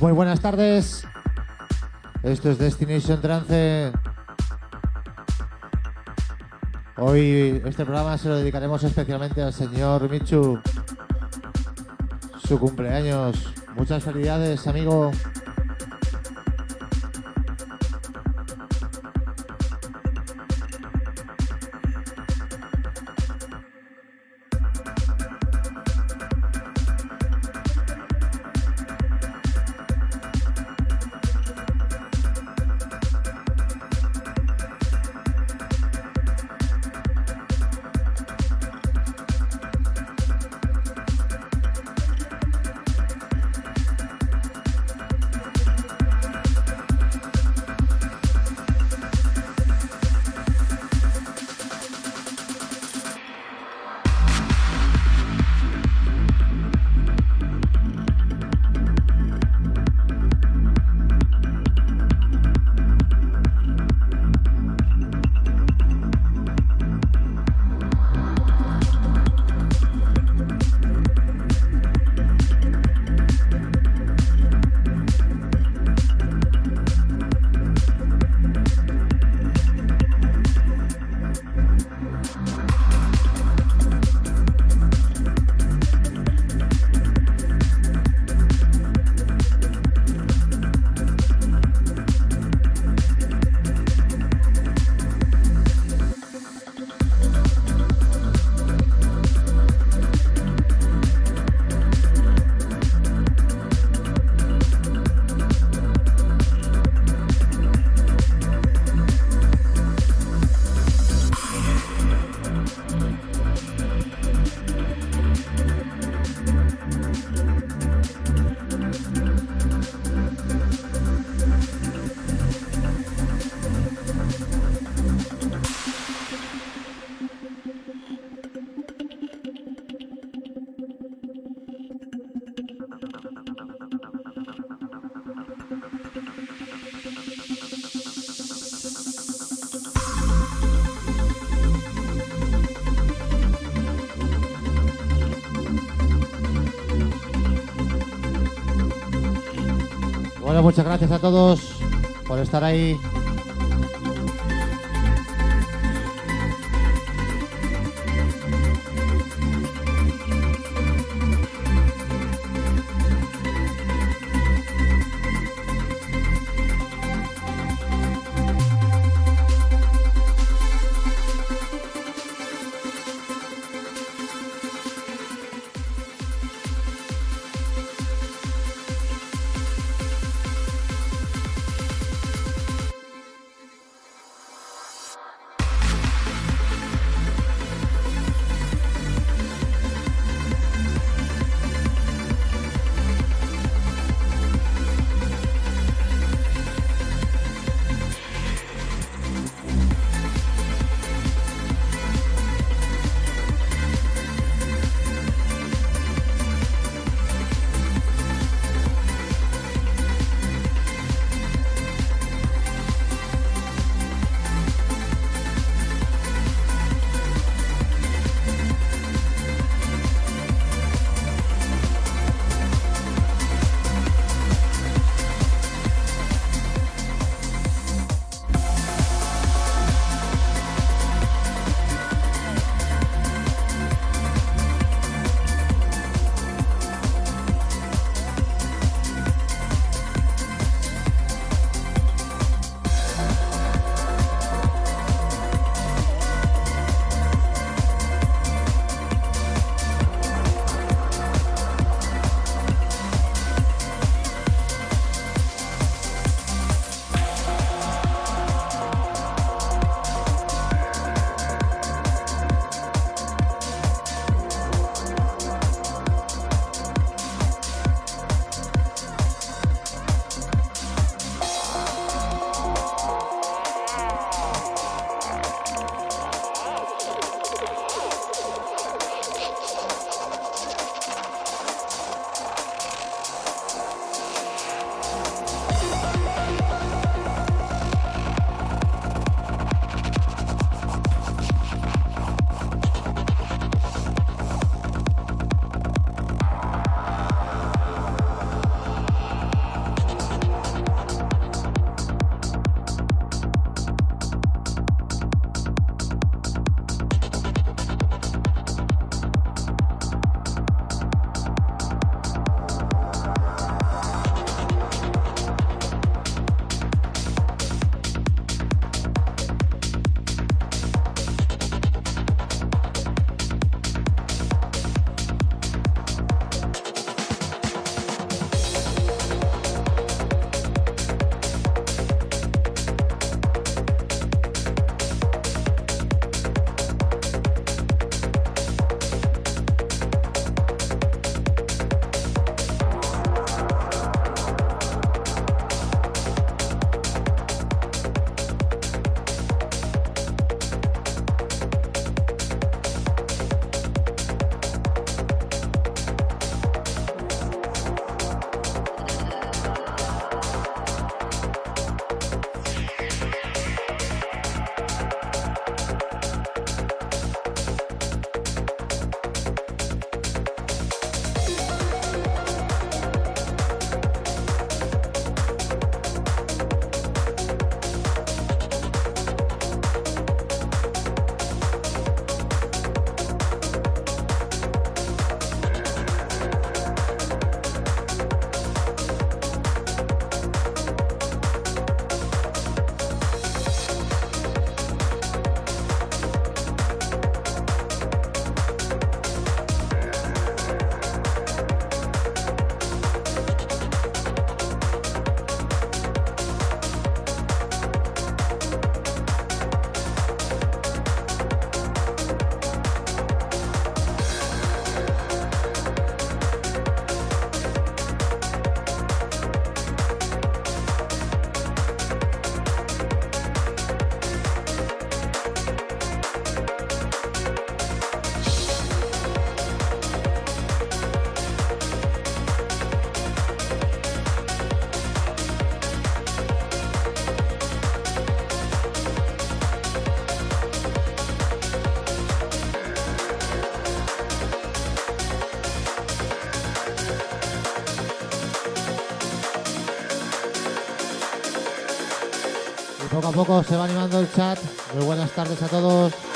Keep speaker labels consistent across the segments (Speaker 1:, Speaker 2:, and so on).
Speaker 1: Muy buenas tardes. Esto es Destination Trance. Hoy este programa se lo dedicaremos especialmente al señor Michu. Su cumpleaños. Muchas felicidades, amigo. Muchas gracias a todos por estar ahí. Poco a poco se va animando el chat. Muy buenas tardes a todos.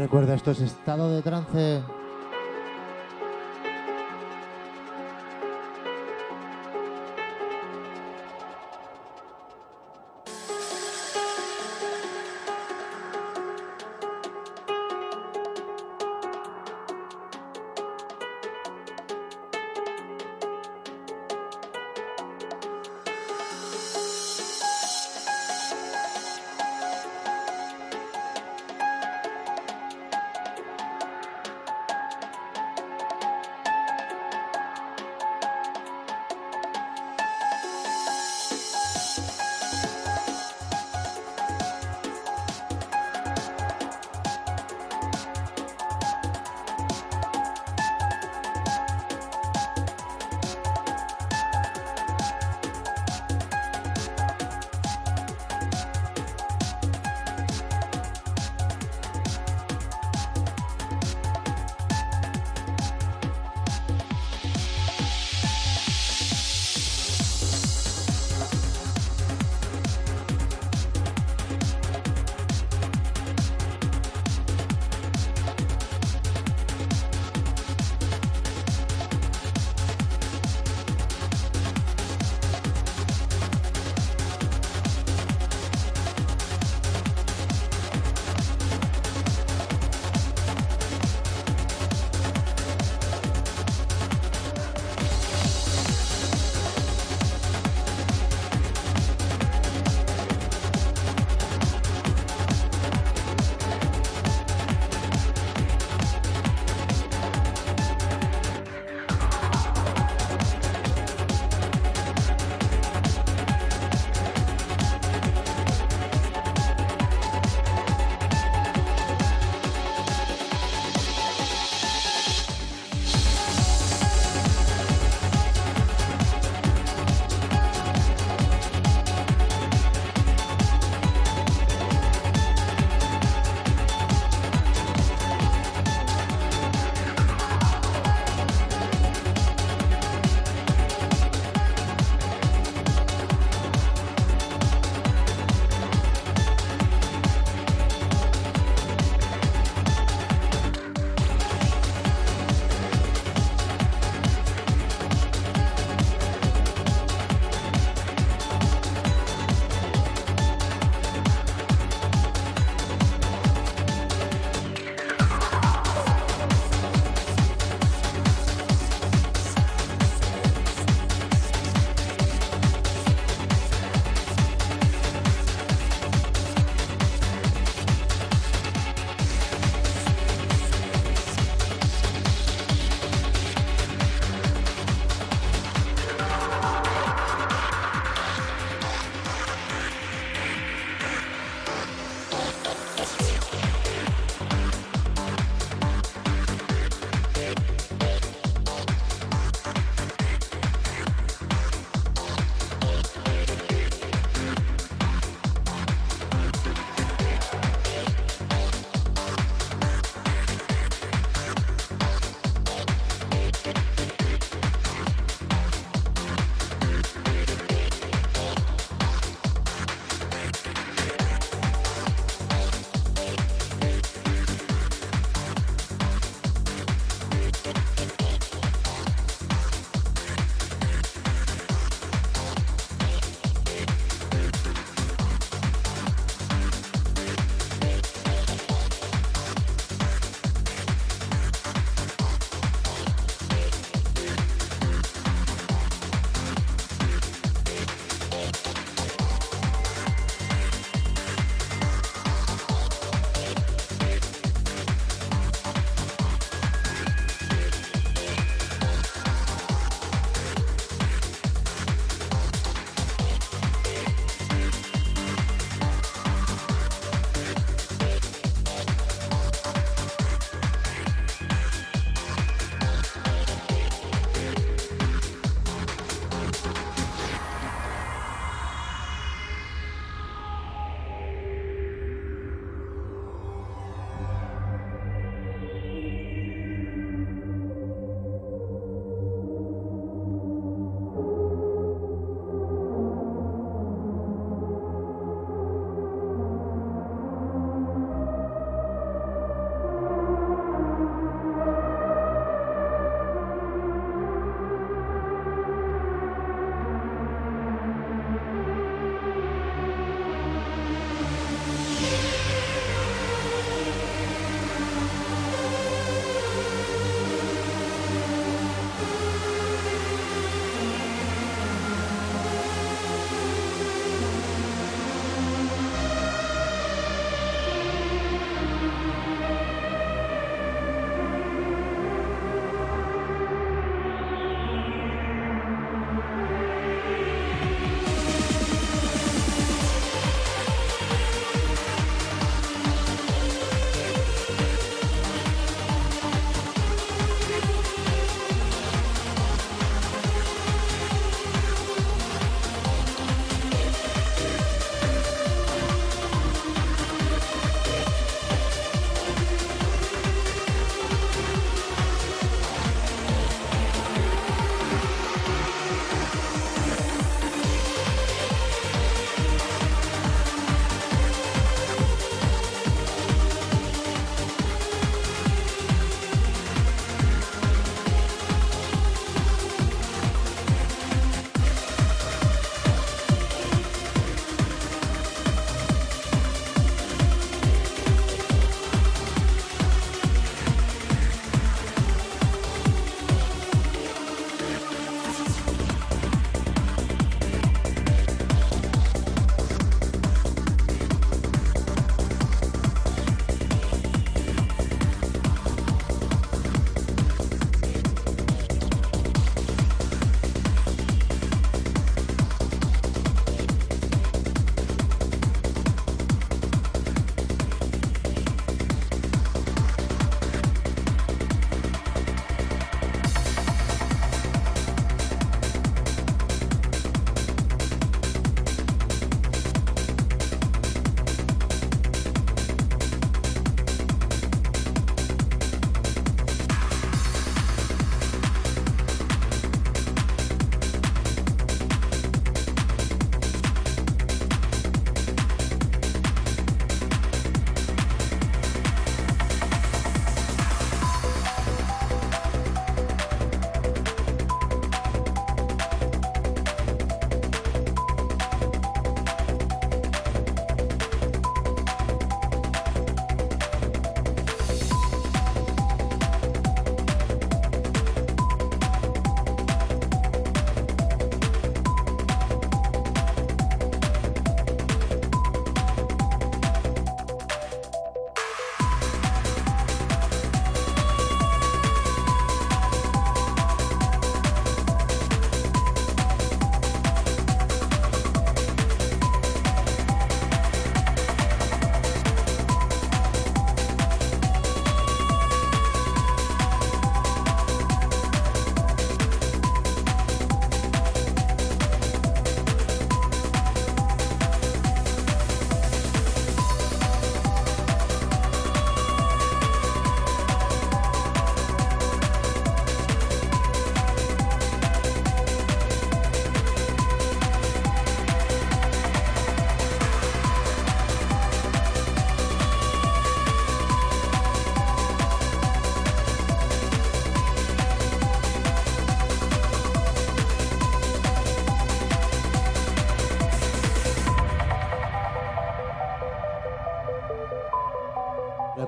Speaker 1: Recuerda, esto es estado de trance.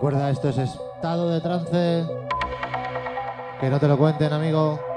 Speaker 1: Recuerda, esto es estado de trance. Que no te lo cuenten, amigo.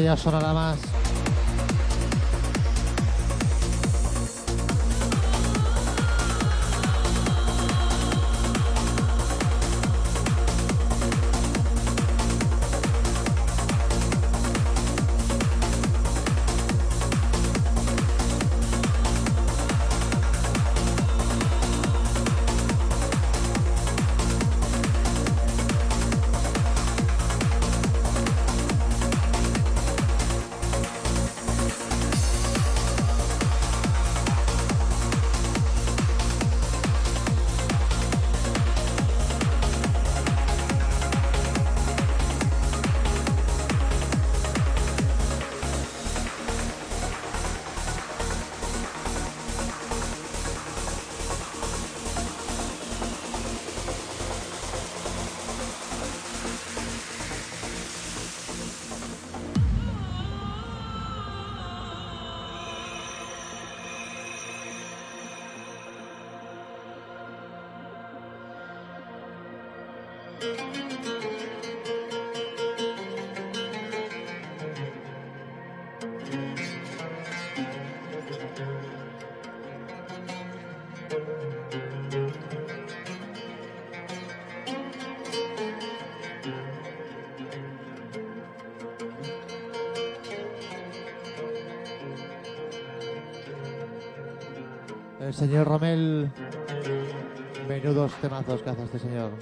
Speaker 1: Ya sonará más. El señor Romel, menudos temazos que hace este señor.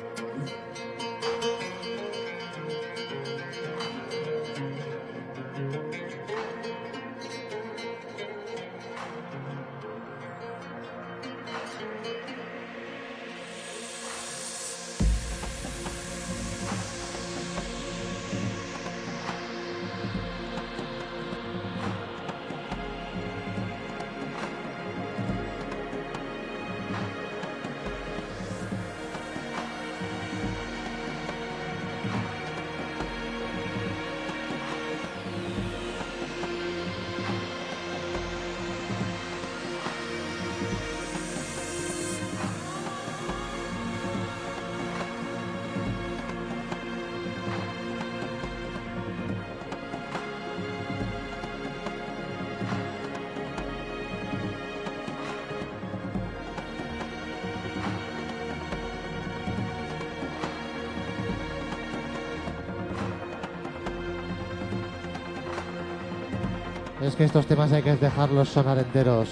Speaker 1: Que estos temas hay que dejarlos sonar enteros.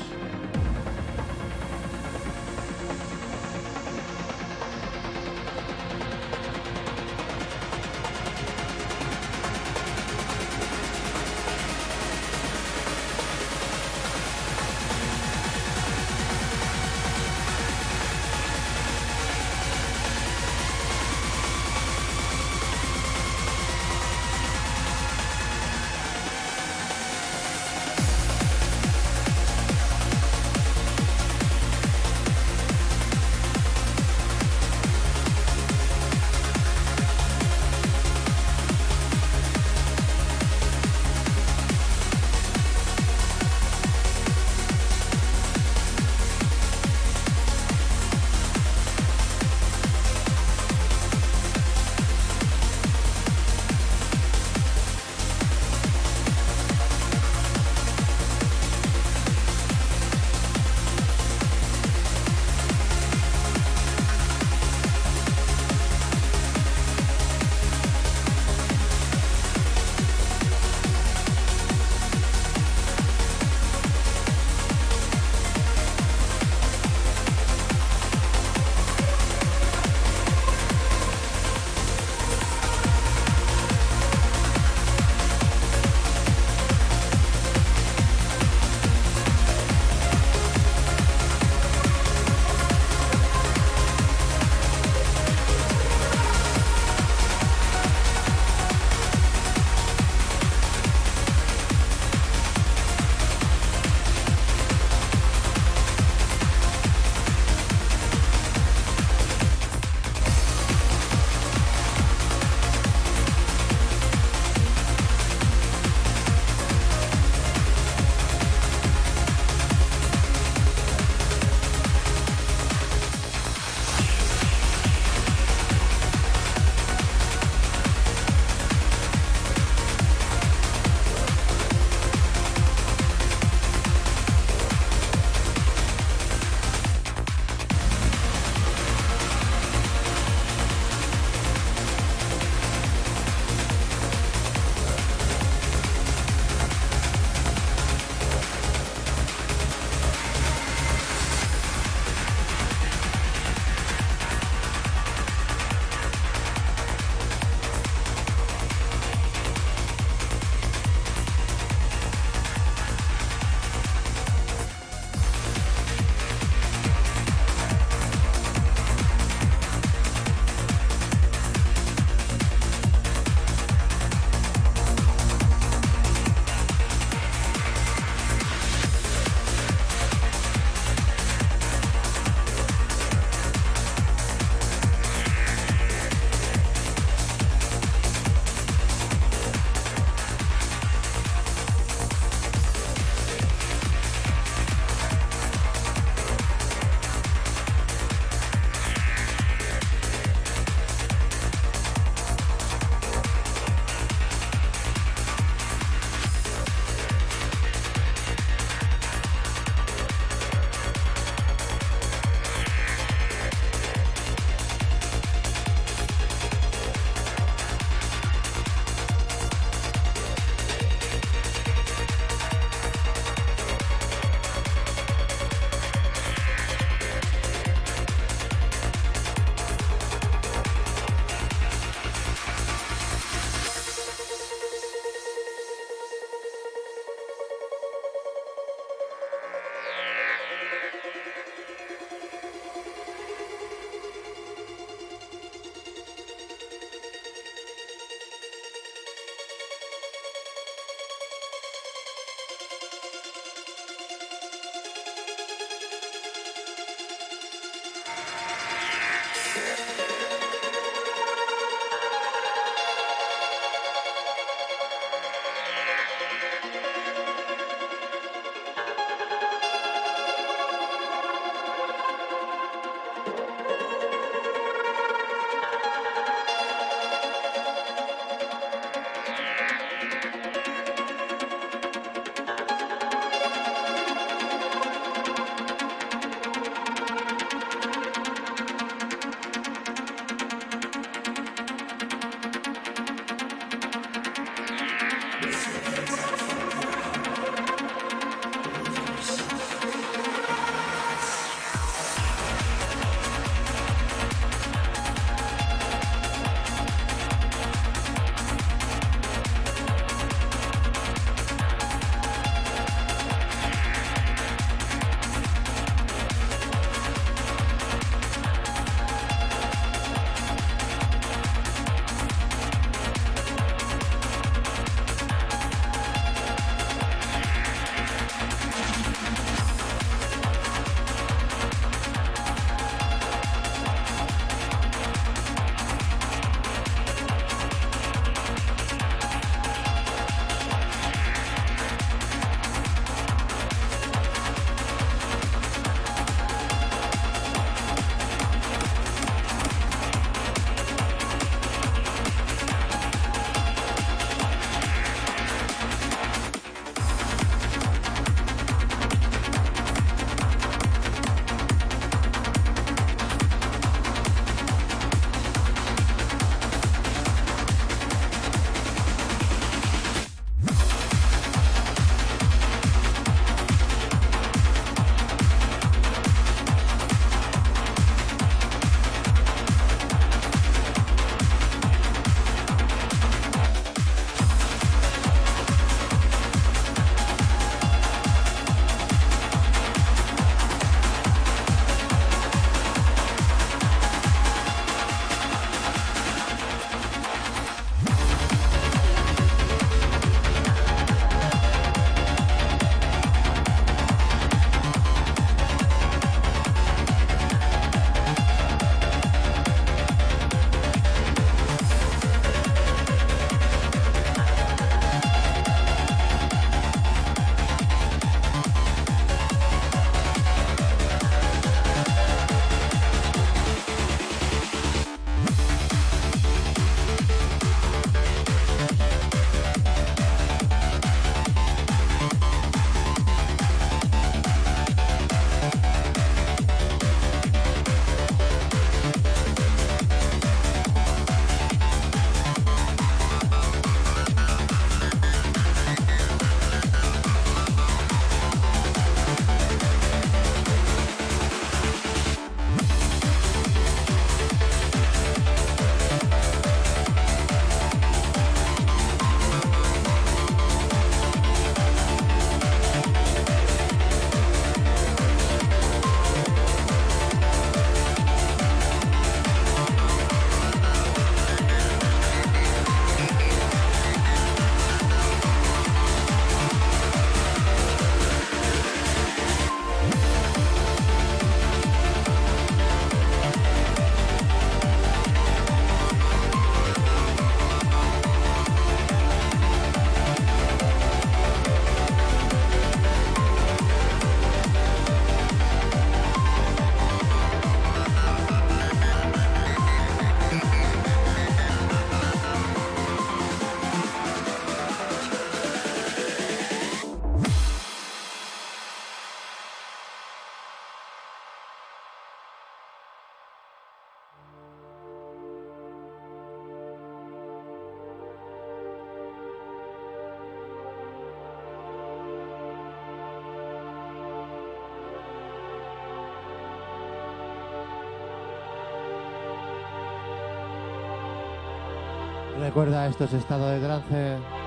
Speaker 1: Recuerda estos estados de trance?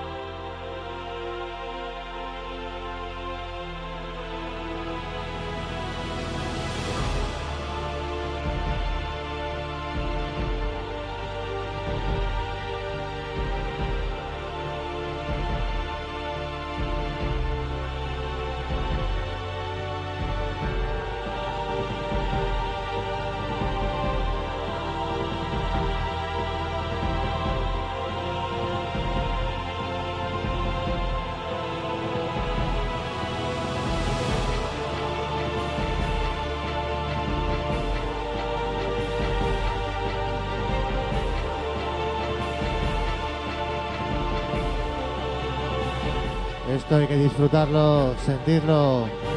Speaker 1: Hay que disfrutarlo, sentirlo.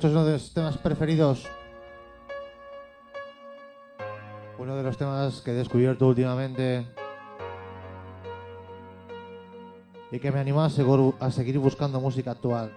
Speaker 1: Esto es uno de los temas preferidos. Uno de los temas que he descubierto últimamente. Y que me anima a, seguir buscando música actual.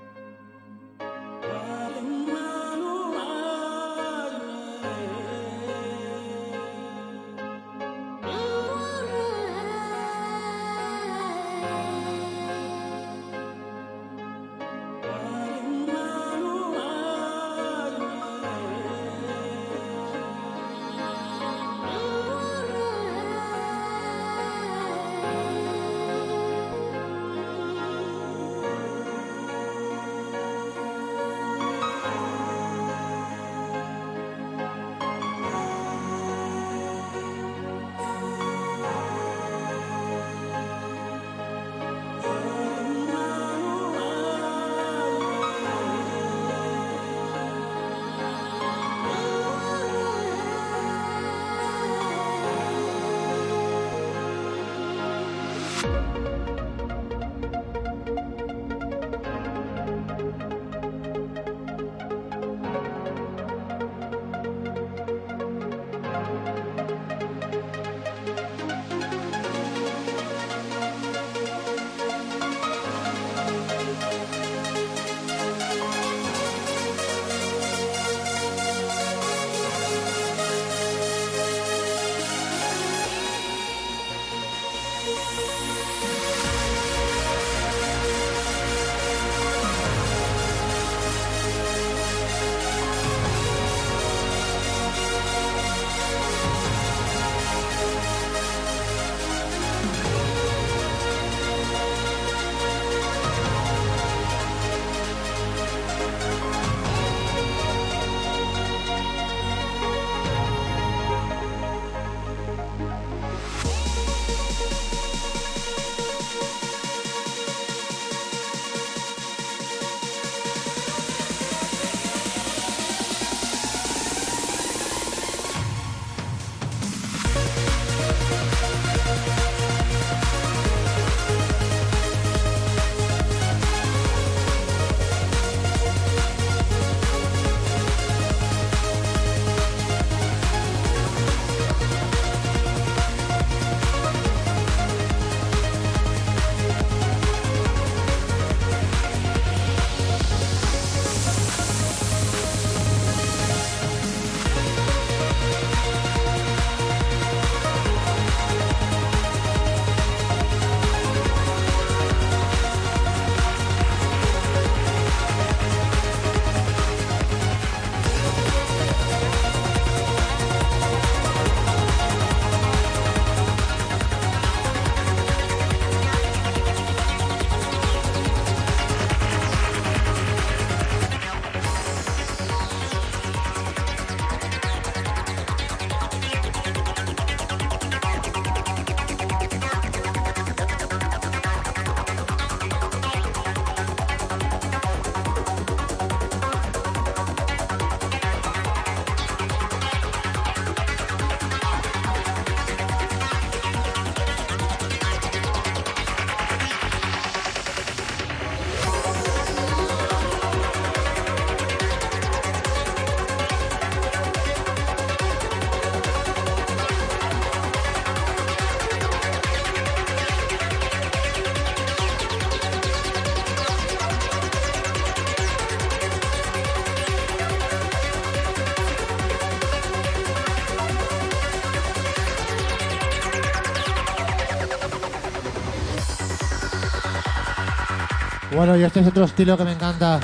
Speaker 1: Bueno, y este es otro estilo que me encanta.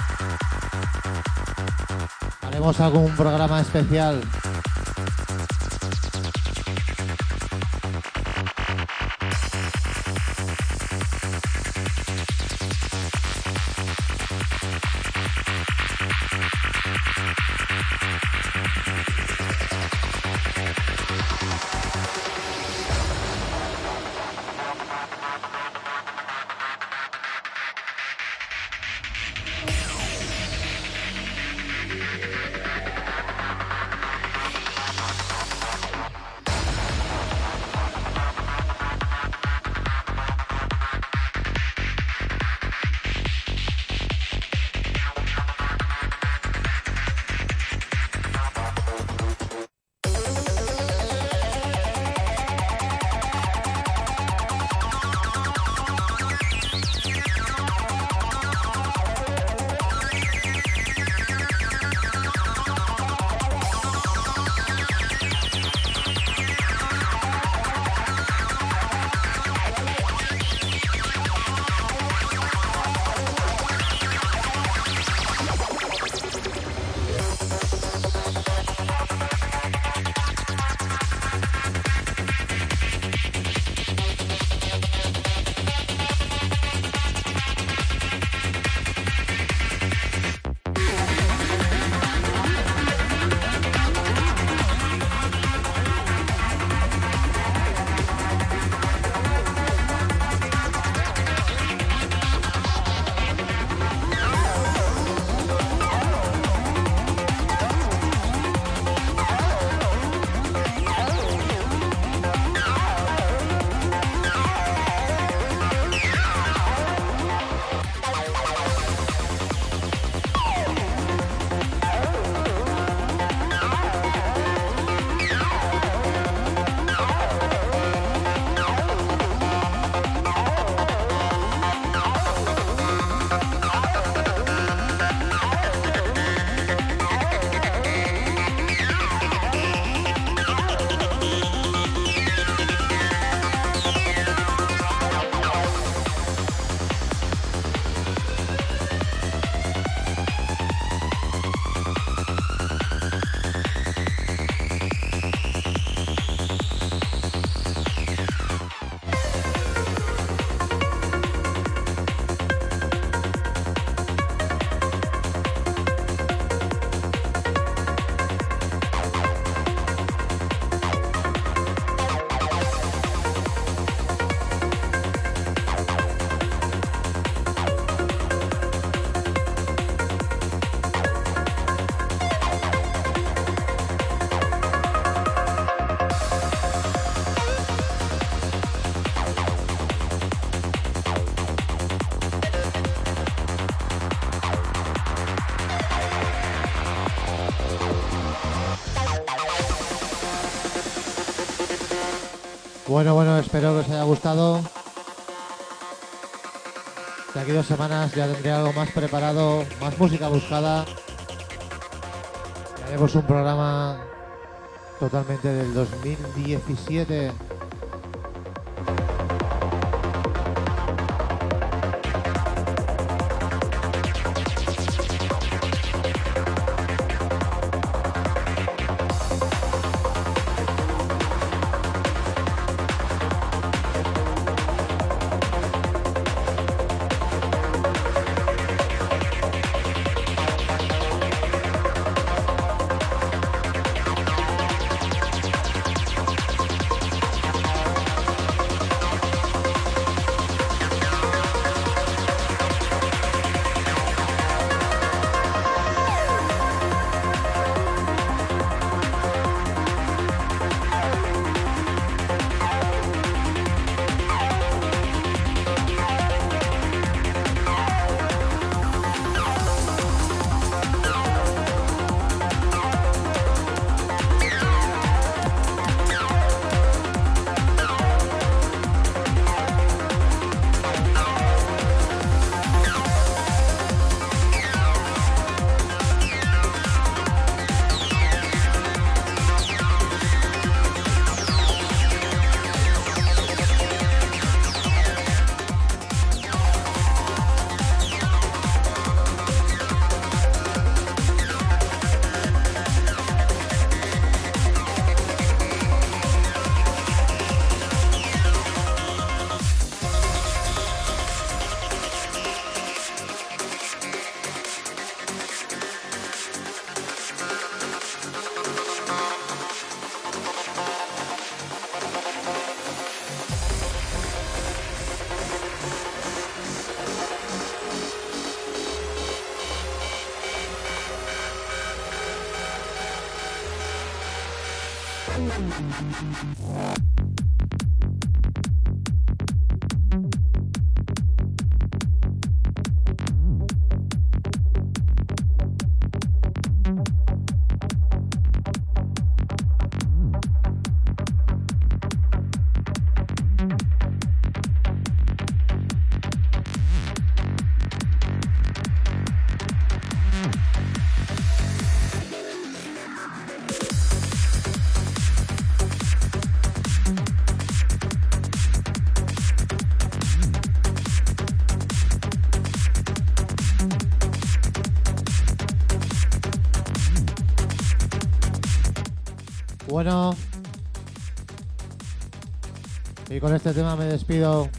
Speaker 1: Haremos algún programa especial. Bueno, bueno, espero que os haya gustado. De aquí dos semanas ya tendré algo más preparado, más música buscada. Y haremos un programa totalmente del 2017. Bueno. Y con este tema me despido.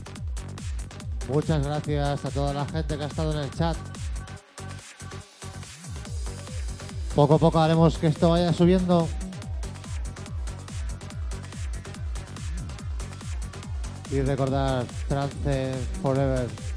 Speaker 1: Muchas gracias a toda la gente que ha estado en el chat. Poco a poco haremos que esto vaya subiendo. Y recordar Trance Forever.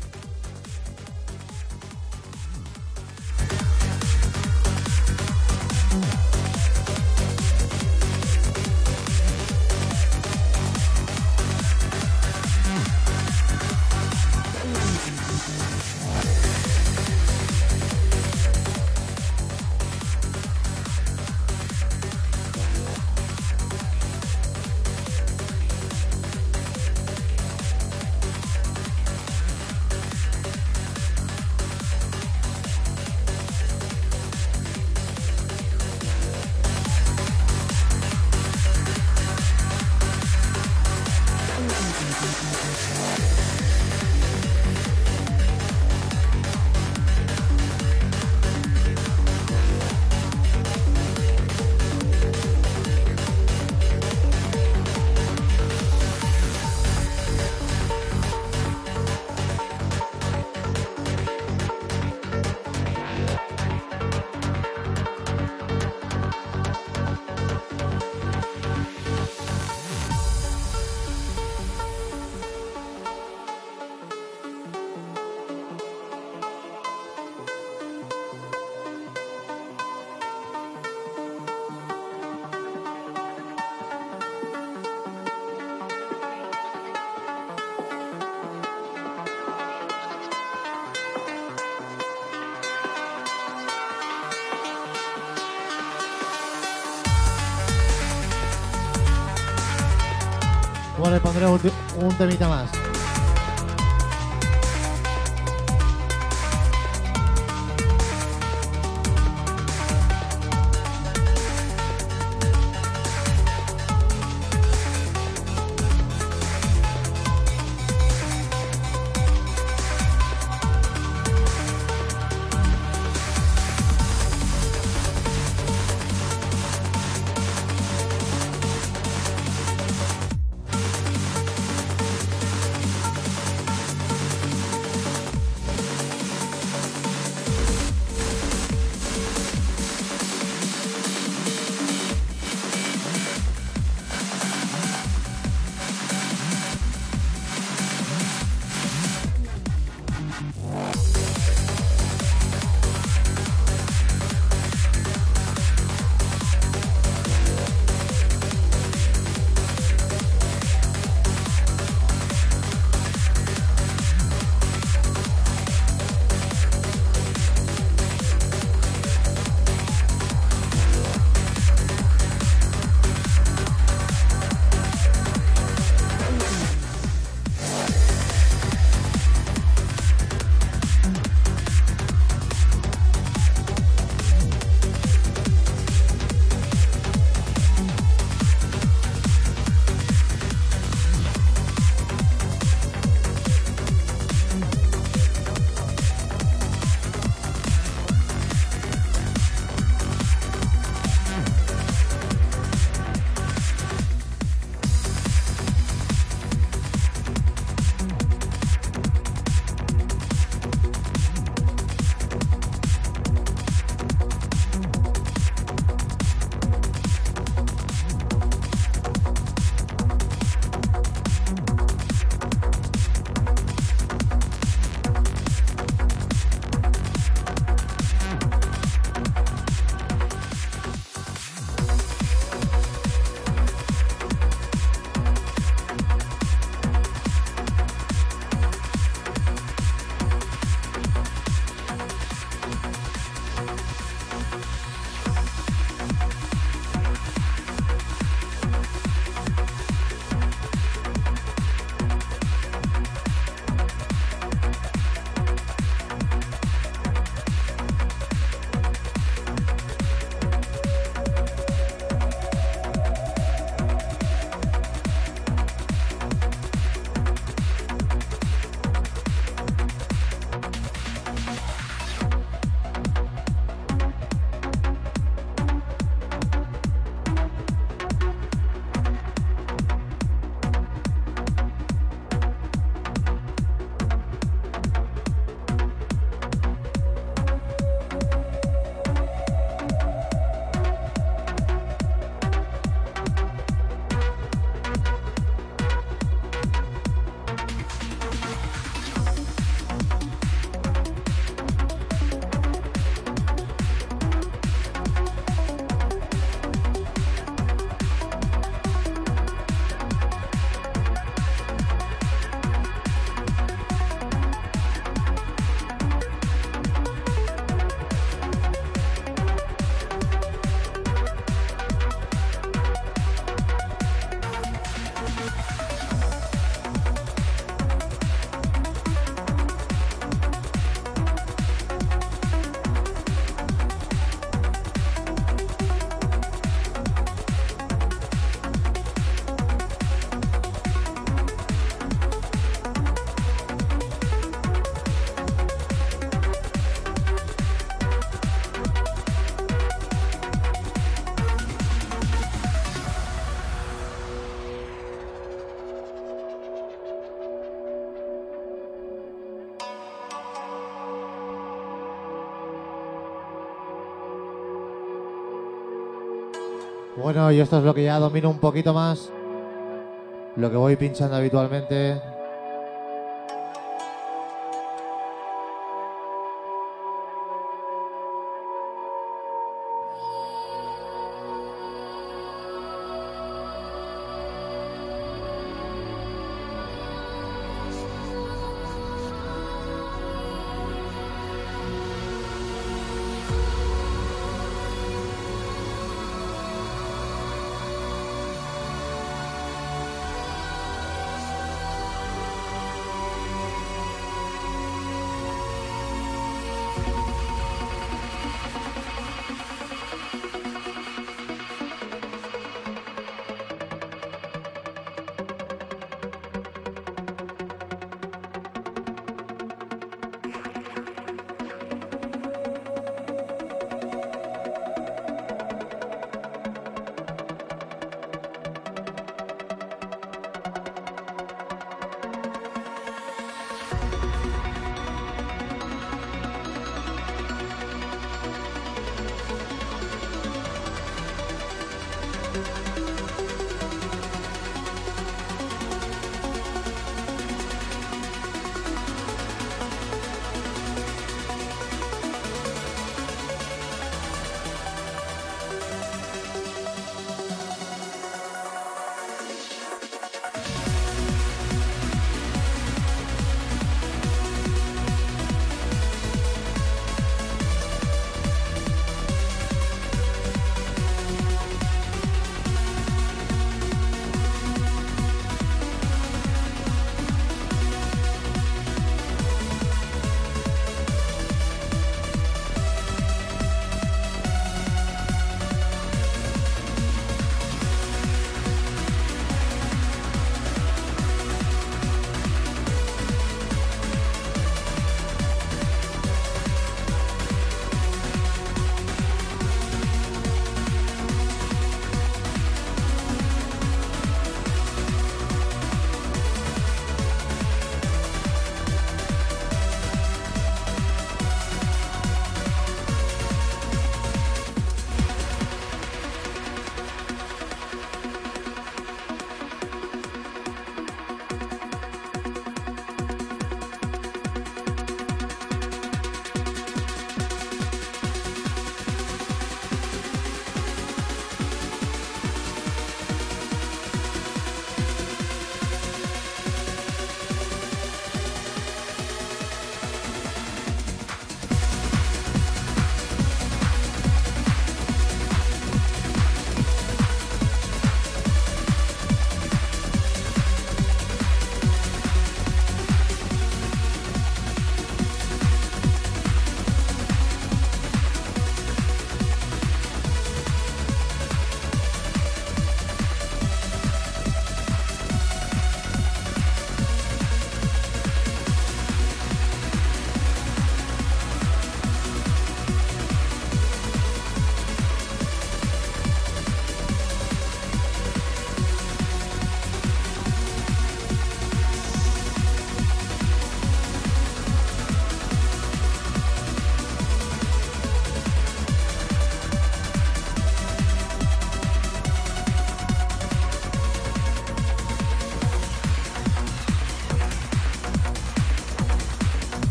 Speaker 1: Bueno, y esto es lo que ya domino un poquito más. Lo que voy pinchando habitualmente.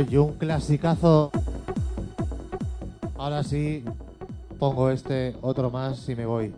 Speaker 1: Y un clasicazo. Ahora sí, pongo este otro más y me voy.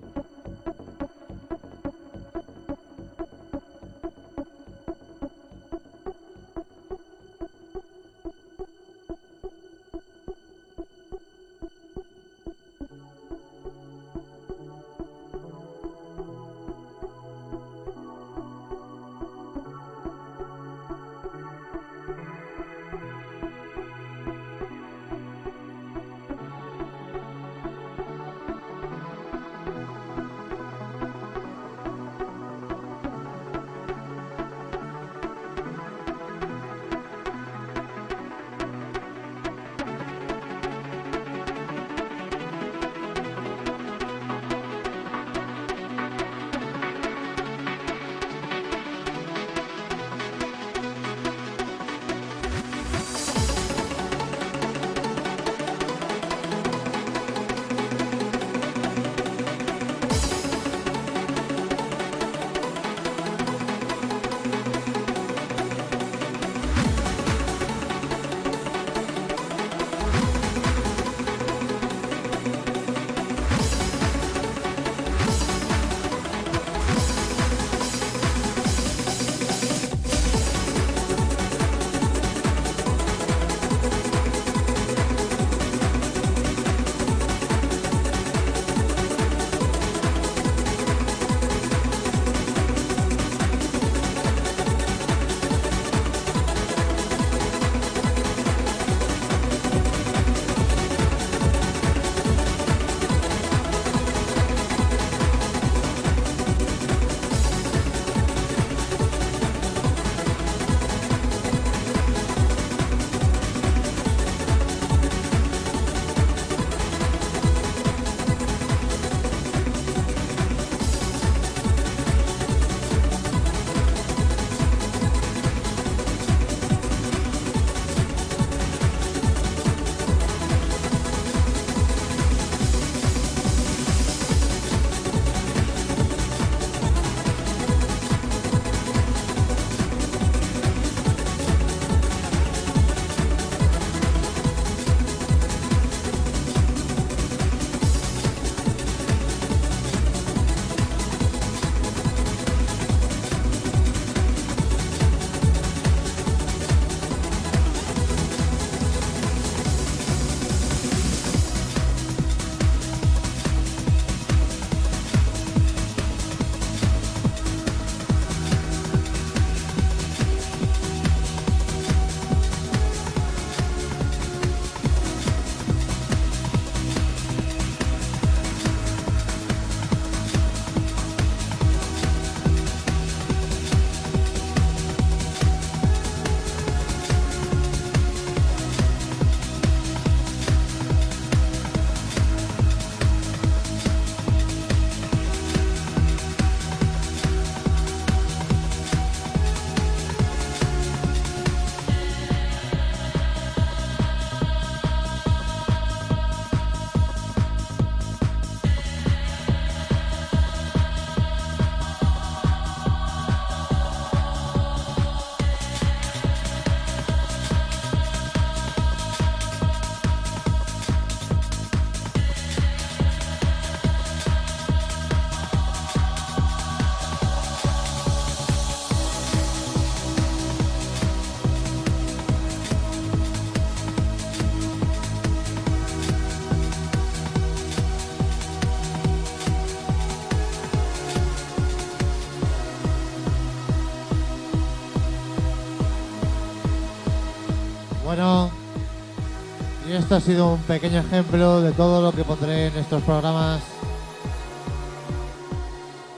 Speaker 1: Esto ha sido un pequeño ejemplo de todo lo que pondré en estos programas.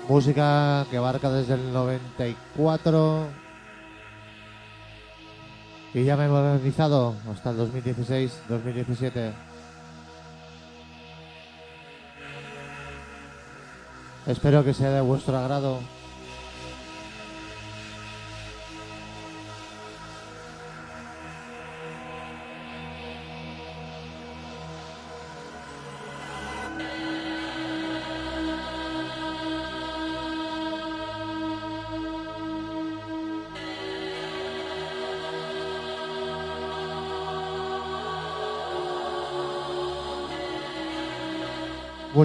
Speaker 1: Música que abarca desde el 94 y ya me he modernizado hasta el 2016-2017. Espero que sea de vuestro agrado.